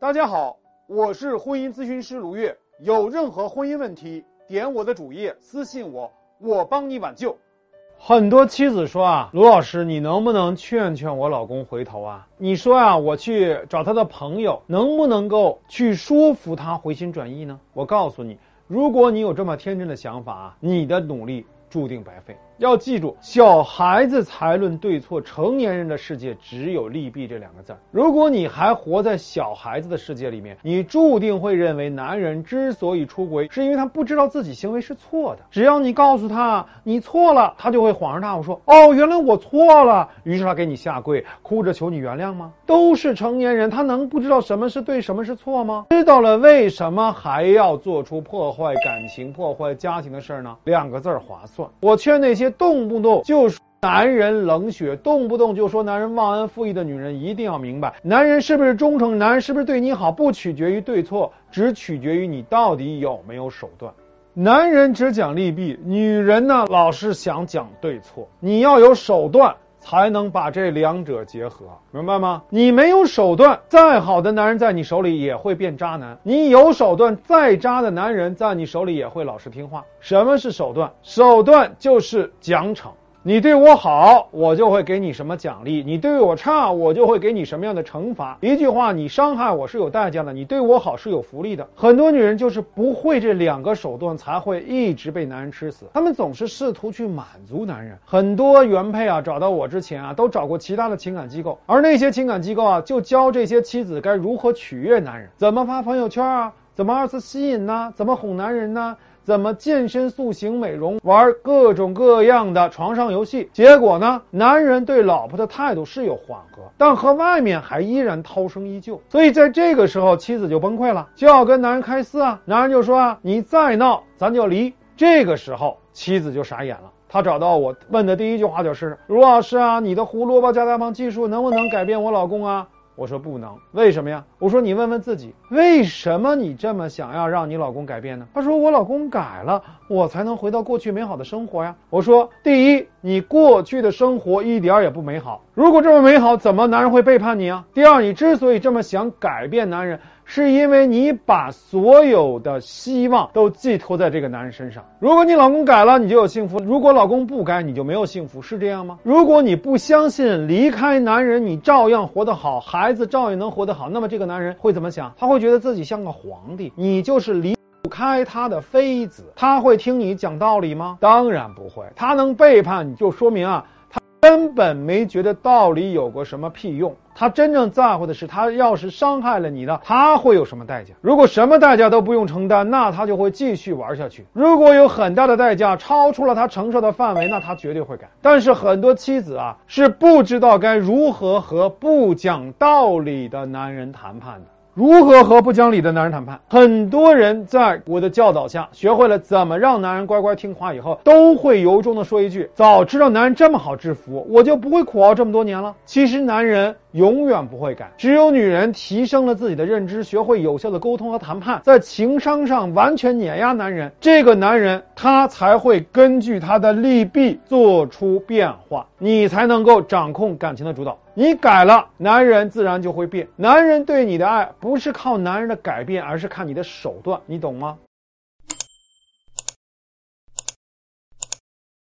大家好，我是婚姻咨询师卢月。有任何婚姻问题，点我的主页私信我，我帮你挽救。很多妻子说啊，卢老师，你能不能劝劝我老公回头啊？你说啊，我去找他的朋友，能不能够去说服他回心转意呢？我告诉你，如果你有这么天真的想法啊，你的努力注定白费。要记住，小孩子才论对错，成年人的世界只有利弊这两个字儿。如果你还活在小孩子的世界里面，你注定会认为男人之所以出轨，是因为他不知道自己行为是错的。只要你告诉他你错了，他就会恍然大悟说：“哦，原来我错了。”于是他给你下跪，哭着求你原谅吗？都是成年人，他能不知道什么是对，什么是错吗？知道了，为什么还要做出破坏感情、破坏家庭的事儿呢？两个字儿：划算。我劝那些。动不动就说男人冷血，动不动就说男人忘恩负义的女人，一定要明白，男人是不是忠诚，男人是不是对你好，不取决于对错，只取决于你到底有没有手段。男人只讲利弊，女人呢老是想讲对错。你要有手段，才能把这两者结合，明白吗？你没有手段，再好的男人在你手里也会变渣男；你有手段，再渣的男人在你手里也会老实听话。什么是手段？手段就是奖惩。你对我好，我就会给你什么奖励；你对我差，我就会给你什么样的惩罚。一句话，你伤害我是有代价的，你对我好是有福利的。很多女人就是不会这两个手段，才会一直被男人吃死。她们总是试图去满足男人。很多原配啊，找到我之前啊，都找过其他的情感机构，而那些情感机构啊，就教这些妻子该如何取悦男人，怎么发朋友圈啊，怎么二次吸引呢，怎么哄男人呢？怎么健身塑形美容，玩各种各样的床上游戏？结果呢？男人对老婆的态度是有缓和，但和外面还依然涛声依旧。所以在这个时候，妻子就崩溃了，就要跟男人开撕啊！男人就说啊：“你再闹，咱就离。”这个时候，妻子就傻眼了。她找到我，问的第一句话就是：“卢老师啊，你的胡萝卜加大棒技术能不能改变我老公啊？”我说不能，为什么呀？我说你问问自己，为什么你这么想要让你老公改变呢？他说我老公改了，我才能回到过去美好的生活呀。我说第一，你过去的生活一点也不美好，如果这么美好，怎么男人会背叛你啊？第二，你之所以这么想改变男人。是因为你把所有的希望都寄托在这个男人身上。如果你老公改了，你就有幸福；如果老公不改，你就没有幸福，是这样吗？如果你不相信离开男人你照样活得好，孩子照样能活得好，那么这个男人会怎么想？他会觉得自己像个皇帝，你就是离不开他的妃子，他会听你讲道理吗？当然不会。他能背叛你就说明啊。他根本没觉得道理有过什么屁用，他真正在乎的是，他要是伤害了你呢，他会有什么代价？如果什么代价都不用承担，那他就会继续玩下去。如果有很大的代价超出了他承受的范围，那他绝对会改。但是很多妻子啊，是不知道该如何和不讲道理的男人谈判的。如何和不讲理的男人谈判？很多人在我的教导下，学会了怎么让男人乖乖听话，以后都会由衷的说一句：“早知道男人这么好制服，我就不会苦熬这么多年了。”其实男人。永远不会改，只有女人提升了自己的认知，学会有效的沟通和谈判，在情商上完全碾压男人，这个男人他才会根据他的利弊做出变化，你才能够掌控感情的主导。你改了，男人自然就会变。男人对你的爱不是靠男人的改变，而是看你的手段，你懂吗？